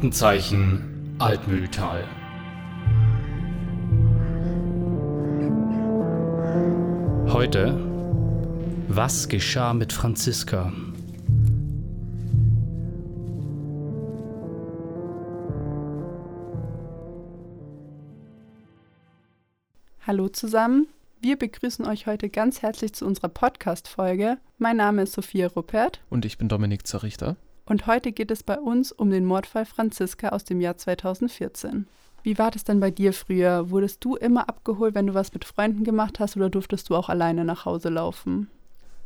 Aktenzeichen Altmühltal. Heute, was geschah mit Franziska? Hallo zusammen, wir begrüßen euch heute ganz herzlich zu unserer Podcast-Folge. Mein Name ist Sophia Ruppert. Und ich bin Dominik Zerrichter. Und heute geht es bei uns um den Mordfall Franziska aus dem Jahr 2014. Wie war das denn bei dir früher? Wurdest du immer abgeholt, wenn du was mit Freunden gemacht hast oder durftest du auch alleine nach Hause laufen?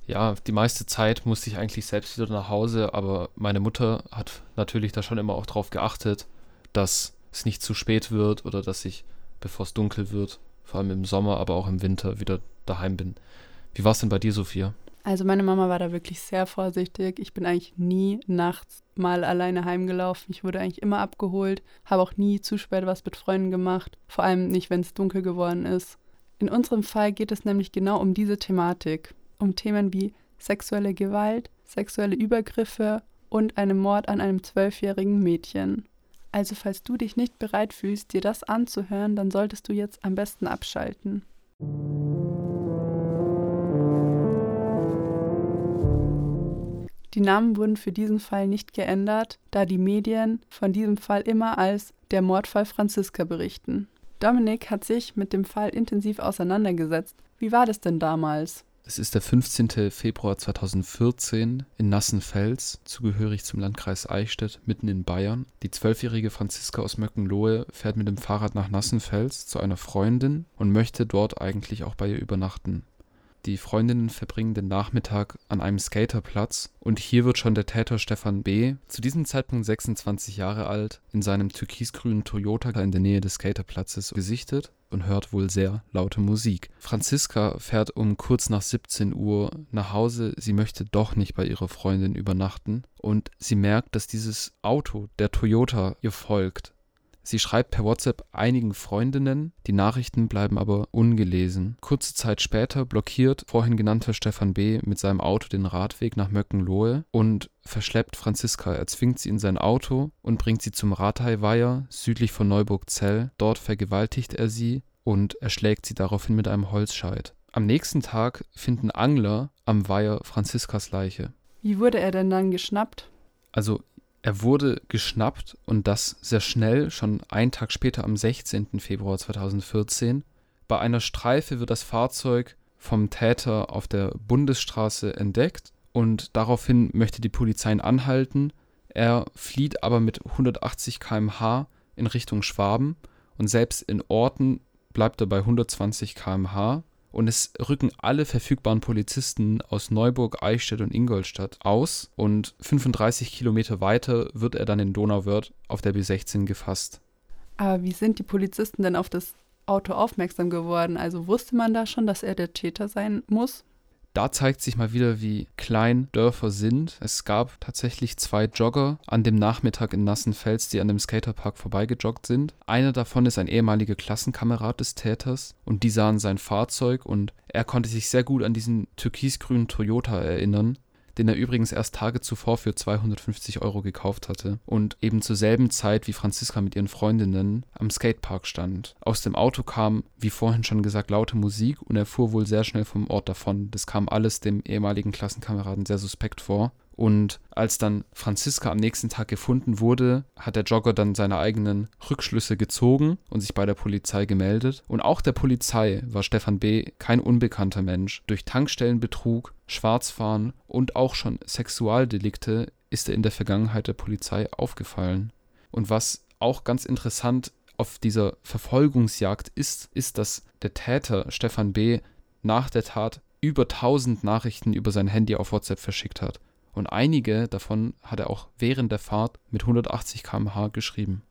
Ja, die meiste Zeit musste ich eigentlich selbst wieder nach Hause, aber meine Mutter hat natürlich da schon immer auch darauf geachtet, dass es nicht zu spät wird oder dass ich, bevor es dunkel wird, vor allem im Sommer, aber auch im Winter wieder daheim bin. Wie war es denn bei dir, Sophia? Also meine Mama war da wirklich sehr vorsichtig. Ich bin eigentlich nie nachts mal alleine heimgelaufen. Ich wurde eigentlich immer abgeholt, habe auch nie zu spät was mit Freunden gemacht, vor allem nicht, wenn es dunkel geworden ist. In unserem Fall geht es nämlich genau um diese Thematik, um Themen wie sexuelle Gewalt, sexuelle Übergriffe und einen Mord an einem zwölfjährigen Mädchen. Also falls du dich nicht bereit fühlst, dir das anzuhören, dann solltest du jetzt am besten abschalten. Die Namen wurden für diesen Fall nicht geändert, da die Medien von diesem Fall immer als der Mordfall Franziska berichten. Dominik hat sich mit dem Fall intensiv auseinandergesetzt. Wie war das denn damals? Es ist der 15. Februar 2014 in Nassenfels, zugehörig zum Landkreis Eichstätt, mitten in Bayern. Die zwölfjährige Franziska aus Möckenlohe fährt mit dem Fahrrad nach Nassenfels zu einer Freundin und möchte dort eigentlich auch bei ihr übernachten. Die Freundinnen verbringen den Nachmittag an einem Skaterplatz und hier wird schon der Täter Stefan B., zu diesem Zeitpunkt 26 Jahre alt, in seinem türkisgrünen Toyota in der Nähe des Skaterplatzes gesichtet und hört wohl sehr laute Musik. Franziska fährt um kurz nach 17 Uhr nach Hause. Sie möchte doch nicht bei ihrer Freundin übernachten und sie merkt, dass dieses Auto, der Toyota, ihr folgt. Sie schreibt per WhatsApp einigen Freundinnen, die Nachrichten bleiben aber ungelesen. Kurze Zeit später blockiert vorhin genannter Stefan B. mit seinem Auto den Radweg nach Möckenlohe und verschleppt Franziska. Er zwingt sie in sein Auto und bringt sie zum Rathaiweiher südlich von Neuburg-Zell. Dort vergewaltigt er sie und erschlägt sie daraufhin mit einem Holzscheit. Am nächsten Tag finden Angler am Weiher Franziskas Leiche. Wie wurde er denn dann geschnappt? Also er wurde geschnappt und das sehr schnell, schon einen Tag später am 16. Februar 2014. Bei einer Streife wird das Fahrzeug vom Täter auf der Bundesstraße entdeckt und daraufhin möchte die Polizei ihn anhalten. Er flieht aber mit 180 km/h in Richtung Schwaben und selbst in Orten bleibt er bei 120 km/h und es rücken alle verfügbaren Polizisten aus Neuburg, Eichstätt und Ingolstadt aus und 35 Kilometer weiter wird er dann in Donauwörth auf der B16 gefasst. Aber wie sind die Polizisten denn auf das Auto aufmerksam geworden? Also wusste man da schon, dass er der Täter sein muss? Da zeigt sich mal wieder, wie klein Dörfer sind. Es gab tatsächlich zwei Jogger an dem Nachmittag in Nassenfels, die an dem Skaterpark vorbeigejoggt sind. Einer davon ist ein ehemaliger Klassenkamerad des Täters und die sahen sein Fahrzeug und er konnte sich sehr gut an diesen türkisgrünen Toyota erinnern, den er übrigens erst Tage zuvor für 250 Euro gekauft hatte und eben zur selben Zeit wie Franziska mit ihren Freundinnen am Skatepark stand. Aus dem Auto kam, wie vorhin schon gesagt, laute Musik und er fuhr wohl sehr schnell vom Ort davon. Das kam alles dem ehemaligen Klassenkameraden sehr suspekt vor. Und als dann Franziska am nächsten Tag gefunden wurde, hat der Jogger dann seine eigenen Rückschlüsse gezogen und sich bei der Polizei gemeldet. Und auch der Polizei war Stefan B. kein unbekannter Mensch. Durch Tankstellenbetrug, Schwarzfahren und auch schon Sexualdelikte ist er in der Vergangenheit der Polizei aufgefallen. Und was auch ganz interessant auf dieser Verfolgungsjagd ist, ist, dass der Täter Stefan B. nach der Tat über 1000 Nachrichten über sein Handy auf WhatsApp verschickt hat und einige davon hat er auch während der Fahrt mit 180 km/h geschrieben.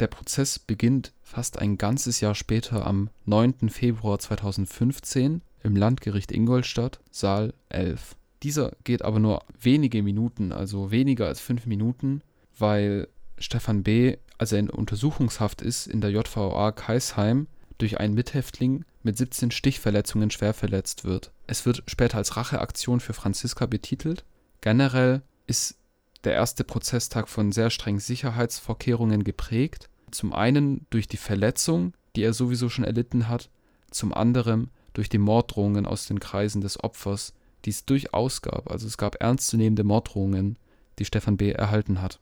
Der Prozess beginnt fast ein ganzes Jahr später am 9. Februar 2015 im Landgericht Ingolstadt, Saal 11. Dieser geht aber nur wenige Minuten, also weniger als fünf Minuten, weil Stefan B., als er in Untersuchungshaft ist, in der JVA Kaisheim durch einen Mithäftling mit 17 Stichverletzungen schwer verletzt wird. Es wird später als Racheaktion für Franziska betitelt Generell ist der erste Prozesstag von sehr strengen Sicherheitsvorkehrungen geprägt. Zum einen durch die Verletzung, die er sowieso schon erlitten hat, zum anderen durch die Morddrohungen aus den Kreisen des Opfers, die es durchaus gab. Also es gab ernstzunehmende Morddrohungen, die Stefan B. erhalten hat.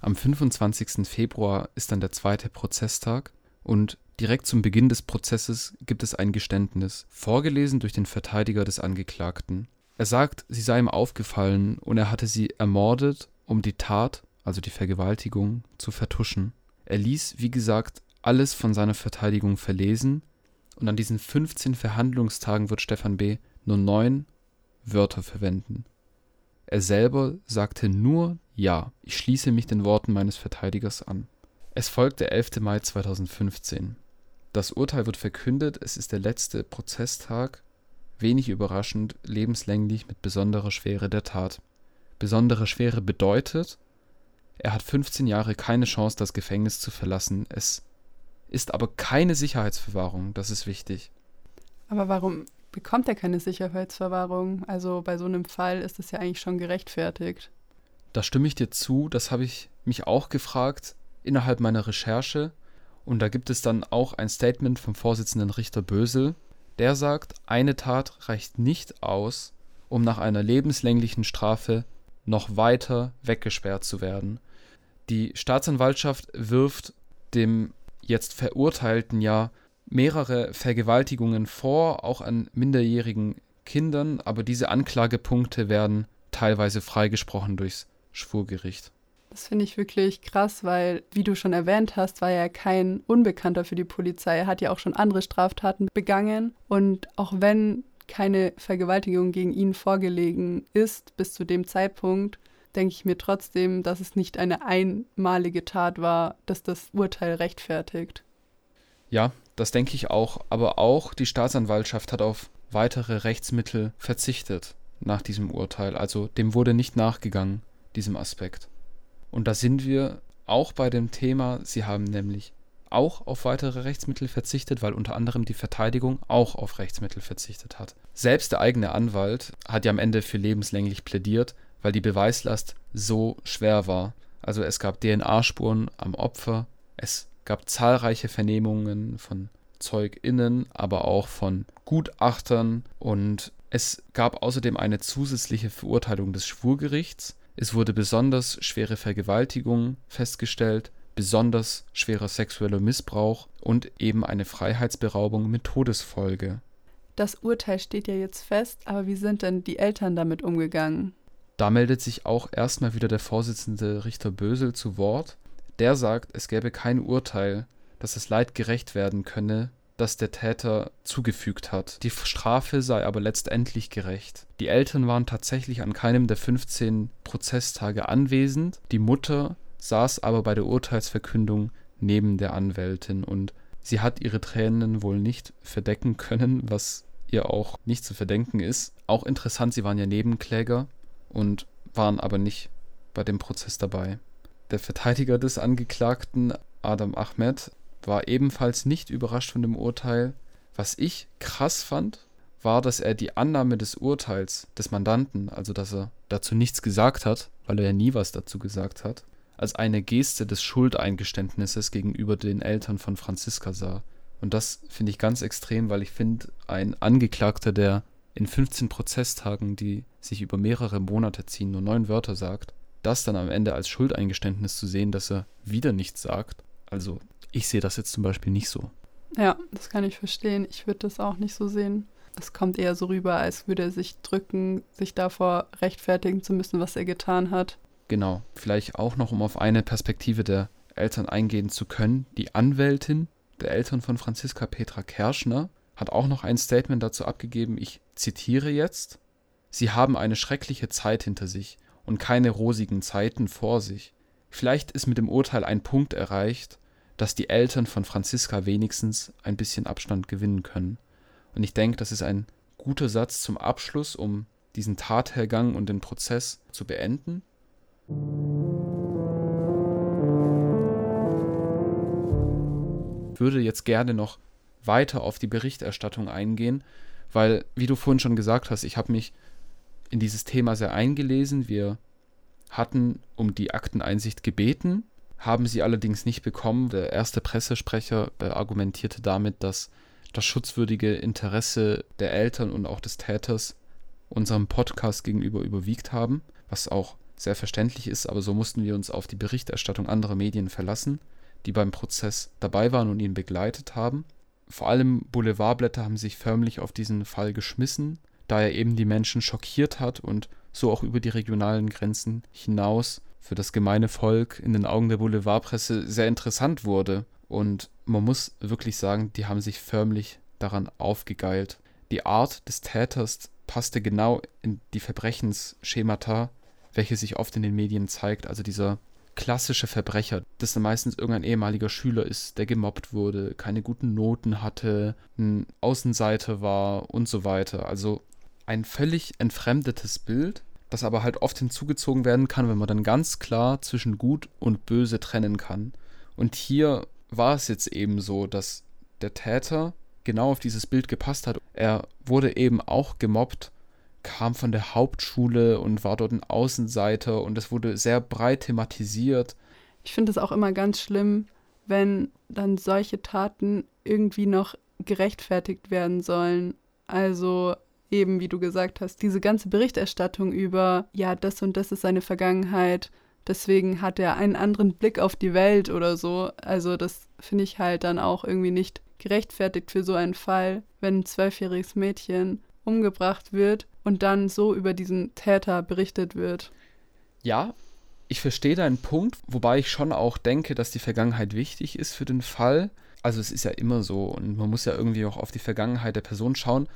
Am 25. Februar ist dann der zweite Prozesstag und direkt zum Beginn des Prozesses gibt es ein Geständnis, vorgelesen durch den Verteidiger des Angeklagten. Er sagt, sie sei ihm aufgefallen und er hatte sie ermordet, um die Tat, also die Vergewaltigung, zu vertuschen. Er ließ, wie gesagt, alles von seiner Verteidigung verlesen und an diesen 15 Verhandlungstagen wird Stefan B. nur neun Wörter verwenden. Er selber sagte nur Ja, ich schließe mich den Worten meines Verteidigers an. Es folgt der 11. Mai 2015. Das Urteil wird verkündet, es ist der letzte Prozesstag wenig überraschend, lebenslänglich mit besonderer Schwere der Tat. Besondere Schwere bedeutet, er hat 15 Jahre keine Chance, das Gefängnis zu verlassen. Es ist aber keine Sicherheitsverwahrung, das ist wichtig. Aber warum bekommt er keine Sicherheitsverwahrung? Also bei so einem Fall ist es ja eigentlich schon gerechtfertigt. Da stimme ich dir zu, das habe ich mich auch gefragt innerhalb meiner Recherche. Und da gibt es dann auch ein Statement vom Vorsitzenden Richter Bösel, der sagt, eine Tat reicht nicht aus, um nach einer lebenslänglichen Strafe noch weiter weggesperrt zu werden. Die Staatsanwaltschaft wirft dem jetzt Verurteilten ja mehrere Vergewaltigungen vor, auch an minderjährigen Kindern, aber diese Anklagepunkte werden teilweise freigesprochen durchs Schwurgericht. Das finde ich wirklich krass, weil, wie du schon erwähnt hast, war er kein Unbekannter für die Polizei. Er hat ja auch schon andere Straftaten begangen. Und auch wenn keine Vergewaltigung gegen ihn vorgelegen ist bis zu dem Zeitpunkt, denke ich mir trotzdem, dass es nicht eine einmalige Tat war, dass das Urteil rechtfertigt. Ja, das denke ich auch. Aber auch die Staatsanwaltschaft hat auf weitere Rechtsmittel verzichtet nach diesem Urteil. Also dem wurde nicht nachgegangen, diesem Aspekt. Und da sind wir auch bei dem Thema, sie haben nämlich auch auf weitere Rechtsmittel verzichtet, weil unter anderem die Verteidigung auch auf Rechtsmittel verzichtet hat. Selbst der eigene Anwalt hat ja am Ende für lebenslänglich plädiert, weil die Beweislast so schwer war. Also es gab DNA-Spuren am Opfer, es gab zahlreiche Vernehmungen von ZeugInnen, aber auch von Gutachtern und es gab außerdem eine zusätzliche Verurteilung des Schwurgerichts es wurde besonders schwere Vergewaltigung festgestellt, besonders schwerer sexueller Missbrauch und eben eine Freiheitsberaubung mit Todesfolge. Das Urteil steht ja jetzt fest, aber wie sind denn die Eltern damit umgegangen? Da meldet sich auch erstmal wieder der Vorsitzende Richter Bösel zu Wort. Der sagt, es gäbe kein Urteil, dass das Leid gerecht werden könne, das der Täter zugefügt hat. Die Strafe sei aber letztendlich gerecht. Die Eltern waren tatsächlich an keinem der 15 Prozesstage anwesend. Die Mutter saß aber bei der Urteilsverkündung neben der Anwältin und sie hat ihre Tränen wohl nicht verdecken können, was ihr auch nicht zu verdenken ist. Auch interessant, sie waren ja Nebenkläger und waren aber nicht bei dem Prozess dabei. Der Verteidiger des Angeklagten, Adam Ahmed, war ebenfalls nicht überrascht von dem Urteil. Was ich krass fand, war, dass er die Annahme des Urteils des Mandanten, also dass er dazu nichts gesagt hat, weil er ja nie was dazu gesagt hat, als eine Geste des Schuldeingeständnisses gegenüber den Eltern von Franziska sah. Und das finde ich ganz extrem, weil ich finde, ein Angeklagter, der in 15 Prozesstagen, die sich über mehrere Monate ziehen, nur neun Wörter sagt, das dann am Ende als Schuldeingeständnis zu sehen, dass er wieder nichts sagt, also ich sehe das jetzt zum Beispiel nicht so. Ja, das kann ich verstehen. Ich würde das auch nicht so sehen. Es kommt eher so rüber, als würde er sich drücken, sich davor rechtfertigen zu müssen, was er getan hat. Genau. Vielleicht auch noch, um auf eine Perspektive der Eltern eingehen zu können. Die Anwältin der Eltern von Franziska Petra Kerschner hat auch noch ein Statement dazu abgegeben. Ich zitiere jetzt. Sie haben eine schreckliche Zeit hinter sich und keine rosigen Zeiten vor sich. Vielleicht ist mit dem Urteil ein Punkt erreicht, dass die Eltern von Franziska wenigstens ein bisschen Abstand gewinnen können. Und ich denke, das ist ein guter Satz zum Abschluss, um diesen Tathergang und den Prozess zu beenden. Ich würde jetzt gerne noch weiter auf die Berichterstattung eingehen, weil, wie du vorhin schon gesagt hast, ich habe mich in dieses Thema sehr eingelesen. Wir hatten um die Akteneinsicht gebeten, haben sie allerdings nicht bekommen. Der erste Pressesprecher argumentierte damit, dass das schutzwürdige Interesse der Eltern und auch des Täters unserem Podcast gegenüber überwiegt haben, was auch sehr verständlich ist, aber so mussten wir uns auf die Berichterstattung anderer Medien verlassen, die beim Prozess dabei waren und ihn begleitet haben. Vor allem Boulevardblätter haben sich förmlich auf diesen Fall geschmissen, da er eben die Menschen schockiert hat und so auch über die regionalen Grenzen hinaus für das gemeine Volk in den Augen der Boulevardpresse sehr interessant wurde. Und man muss wirklich sagen, die haben sich förmlich daran aufgegeilt. Die Art des Täters passte genau in die Verbrechensschemata, welche sich oft in den Medien zeigt. Also dieser klassische Verbrecher, das dann meistens irgendein ehemaliger Schüler ist, der gemobbt wurde, keine guten Noten hatte, ein Außenseiter war und so weiter. Also ein völlig entfremdetes Bild, das aber halt oft hinzugezogen werden kann, wenn man dann ganz klar zwischen gut und böse trennen kann. Und hier war es jetzt eben so, dass der Täter genau auf dieses Bild gepasst hat. Er wurde eben auch gemobbt, kam von der Hauptschule und war dort ein Außenseiter und es wurde sehr breit thematisiert. Ich finde es auch immer ganz schlimm, wenn dann solche Taten irgendwie noch gerechtfertigt werden sollen. Also eben, wie du gesagt hast, diese ganze Berichterstattung über, ja, das und das ist seine Vergangenheit, deswegen hat er einen anderen Blick auf die Welt oder so. Also das finde ich halt dann auch irgendwie nicht gerechtfertigt für so einen Fall, wenn ein zwölfjähriges Mädchen umgebracht wird und dann so über diesen Täter berichtet wird. Ja, ich verstehe deinen Punkt, wobei ich schon auch denke, dass die Vergangenheit wichtig ist für den Fall. Also es ist ja immer so und man muss ja irgendwie auch auf die Vergangenheit der Person schauen.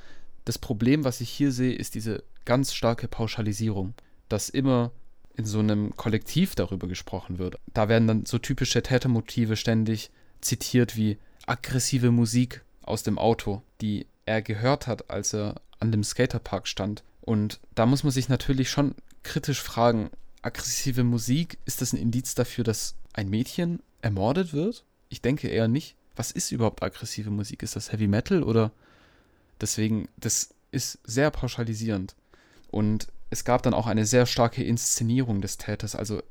Das Problem, was ich hier sehe, ist diese ganz starke Pauschalisierung, dass immer in so einem Kollektiv darüber gesprochen wird. Da werden dann so typische Tätermotive ständig zitiert wie aggressive Musik aus dem Auto, die er gehört hat, als er an dem Skaterpark stand. Und da muss man sich natürlich schon kritisch fragen, aggressive Musik, ist das ein Indiz dafür, dass ein Mädchen ermordet wird? Ich denke eher nicht. Was ist überhaupt aggressive Musik? Ist das Heavy Metal oder deswegen, das ist sehr pauschalisierend. Und es gab dann auch eine sehr starke Inszenierung des Täters. Also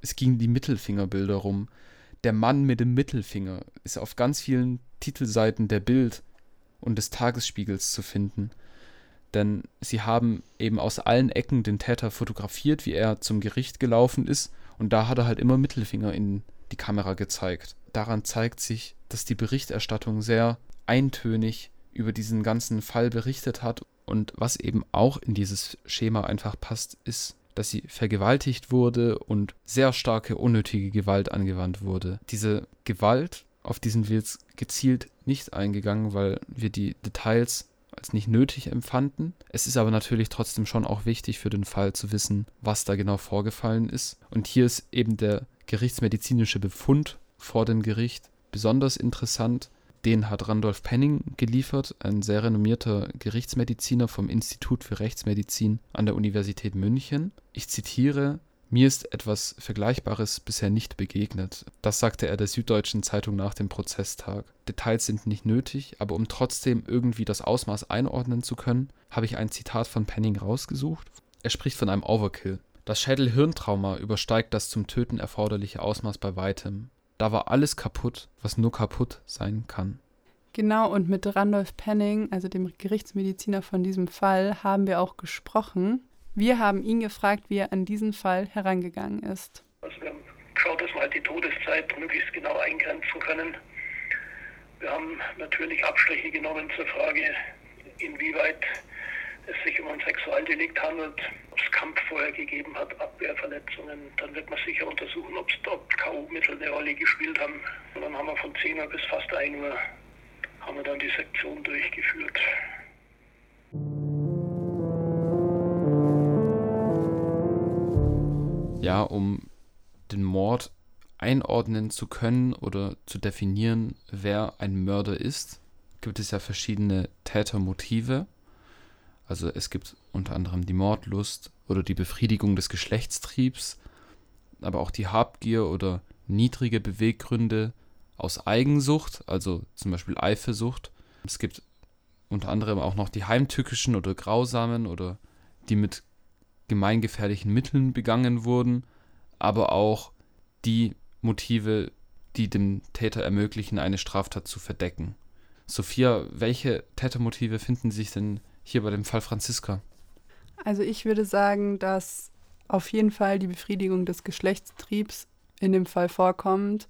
es ging die Mittelfingerbilder rum. Der Mann mit dem Mittelfinger ist auf ganz vielen Titelseiten der Bild und des Tagesspiegels zu finden. Denn sie haben eben aus allen Ecken den Täter fotografiert, wie er zum Gericht gelaufen ist. Und da hat er halt immer Mittelfinger in die Kamera gezeigt. Daran zeigt sich, dass die Berichterstattung sehr eintönig über diesen ganzen Fall berichtet hat. Und was eben auch in dieses Schema einfach passt, ist, dass sie vergewaltigt wurde und sehr starke unnötige Gewalt angewandt wurde. Diese Gewalt, auf die sind wir jetzt gezielt nicht eingegangen, weil wir die Details als nicht nötig empfanden. Es ist aber natürlich trotzdem schon auch wichtig für den Fall zu wissen, was da genau vorgefallen ist. Und hier ist eben der gerichtsmedizinische Befund vor dem Gericht besonders interessant. Den hat Randolph Penning geliefert, ein sehr renommierter Gerichtsmediziner vom Institut für Rechtsmedizin an der Universität München. Ich zitiere, mir ist etwas Vergleichbares bisher nicht begegnet. Das sagte er der Süddeutschen Zeitung nach dem Prozesstag. Details sind nicht nötig, aber um trotzdem irgendwie das Ausmaß einordnen zu können, habe ich ein Zitat von Penning rausgesucht. Er spricht von einem Overkill. Das Schädel-Hirntrauma übersteigt das zum Töten erforderliche Ausmaß bei weitem. Da war alles kaputt, was nur kaputt sein kann. Genau, und mit Randolph Penning, also dem Gerichtsmediziner von diesem Fall, haben wir auch gesprochen. Wir haben ihn gefragt, wie er an diesen Fall herangegangen ist. Also wir haben geschaut, dass wir halt die Todeszeit möglichst genau eingrenzen können. Wir haben natürlich Abstriche genommen zur Frage, inwieweit es sich um ein Sexualdelikt handelt, ob es Kampf vorher gegeben hat, Abwehrverletzungen. Dann wird man sicher untersuchen, ob K.O.-Mittel eine Rolle gespielt haben. Und dann haben wir von 10 Uhr bis fast 1 Uhr haben wir dann die Sektion durchgeführt. ja, um den Mord einordnen zu können oder zu definieren, wer ein Mörder ist, gibt es ja verschiedene Tätermotive. Also es gibt unter anderem die Mordlust oder die Befriedigung des Geschlechtstriebs, aber auch die Habgier oder niedrige Beweggründe aus Eigensucht, also zum Beispiel Eifersucht. Es gibt unter anderem auch noch die heimtückischen oder grausamen oder die mit gemeingefährlichen Mitteln begangen wurden, aber auch die Motive, die dem Täter ermöglichen, eine Straftat zu verdecken. Sophia, welche Tätermotive finden sich denn hier bei dem Fall Franziska? Also ich würde sagen, dass auf jeden Fall die Befriedigung des Geschlechtstriebs in dem Fall vorkommt.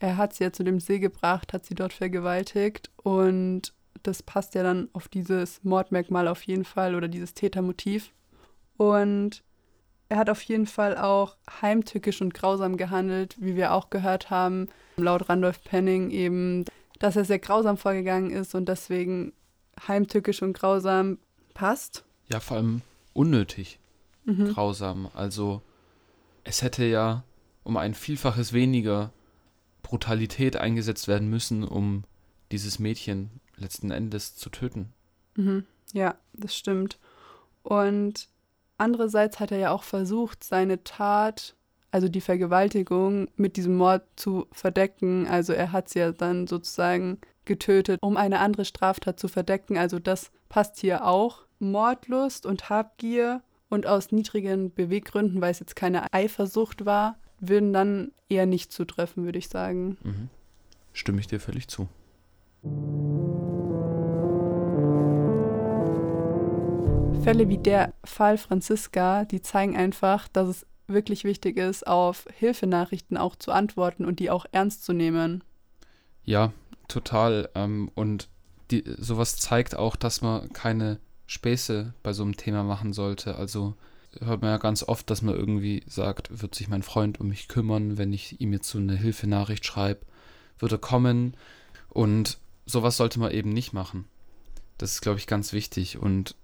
Er hat sie ja zu dem See gebracht, hat sie dort vergewaltigt und das passt ja dann auf dieses Mordmerkmal auf jeden Fall oder dieses Tätermotiv. Und er hat auf jeden Fall auch heimtückisch und grausam gehandelt, wie wir auch gehört haben, laut Randolph Penning eben, dass er sehr grausam vorgegangen ist und deswegen heimtückisch und grausam passt. Ja, vor allem unnötig mhm. grausam. Also es hätte ja um ein Vielfaches weniger Brutalität eingesetzt werden müssen, um dieses Mädchen letzten Endes zu töten. Mhm. Ja, das stimmt. Und andererseits hat er ja auch versucht, seine Tat, also die Vergewaltigung, mit diesem Mord zu verdecken. Also er hat sie ja dann sozusagen getötet, um eine andere Straftat zu verdecken. Also das passt hier auch. Mordlust und Habgier und aus niedrigen Beweggründen, weil es jetzt keine Eifersucht war, würden dann eher nicht zutreffen, würde ich sagen. Mhm. Stimme ich dir völlig zu. Fälle wie der Fall Franziska, die zeigen einfach, dass es wirklich wichtig ist, auf Hilfenachrichten auch zu antworten und die auch ernst zu nehmen. Ja, total. Ähm, und die, sowas zeigt auch, dass man keine Späße bei so einem Thema machen sollte. Also hört man ja ganz oft, dass man irgendwie sagt, wird sich mein Freund um mich kümmern, wenn ich ihm jetzt so eine Hilfenachricht schreibe, wird er kommen. Und sowas sollte man eben nicht machen. Das ist, glaube ich, ganz wichtig. Und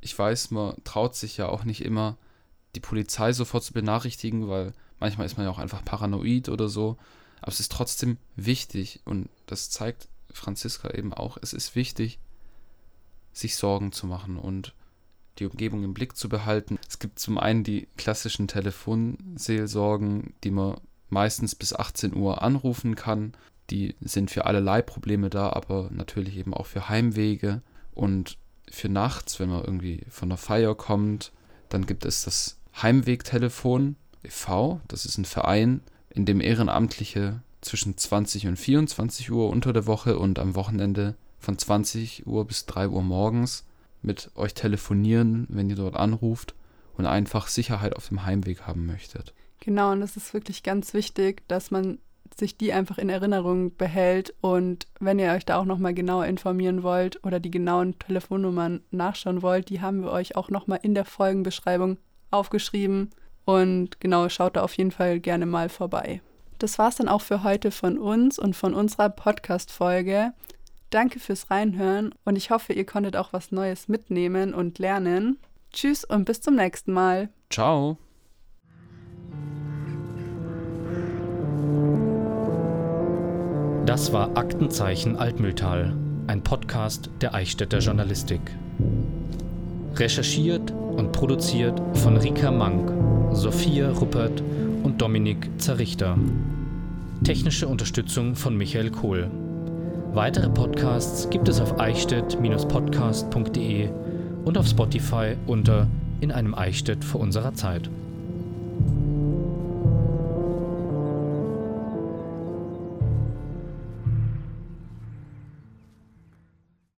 ich weiß, man traut sich ja auch nicht immer, die Polizei sofort zu benachrichtigen, weil manchmal ist man ja auch einfach paranoid oder so. Aber es ist trotzdem wichtig und das zeigt Franziska eben auch. Es ist wichtig, sich Sorgen zu machen und die Umgebung im Blick zu behalten. Es gibt zum einen die klassischen Telefonseelsorgen, die man meistens bis 18 Uhr anrufen kann. Die sind für allerlei Probleme da, aber natürlich eben auch für Heimwege und für nachts, wenn man irgendwie von der Feier kommt. Dann gibt es das Heimwegtelefon e.V., das ist ein Verein, in dem Ehrenamtliche zwischen 20 und 24 Uhr unter der Woche und am Wochenende von 20 Uhr bis 3 Uhr morgens mit euch telefonieren, wenn ihr dort anruft und einfach Sicherheit auf dem Heimweg haben möchtet. Genau, und das ist wirklich ganz wichtig, dass man sich die einfach in Erinnerung behält und wenn ihr euch da auch nochmal genauer informieren wollt oder die genauen Telefonnummern nachschauen wollt, die haben wir euch auch nochmal in der Folgenbeschreibung aufgeschrieben und genau, schaut da auf jeden Fall gerne mal vorbei. Das war's dann auch für heute von uns und von unserer Podcast-Folge. Danke fürs Reinhören und ich hoffe, ihr konntet auch was Neues mitnehmen und lernen. Tschüss und bis zum nächsten Mal. Ciao. Das war Aktenzeichen Altmühltal, ein Podcast der Eichstätter Journalistik. Recherchiert und produziert von Rika Mank, Sophia Ruppert und Dominik Zerrichter. Technische Unterstützung von Michael Kohl. Weitere Podcasts gibt es auf eichstätt-podcast.de und auf Spotify unter In einem Eichstätt vor unserer Zeit.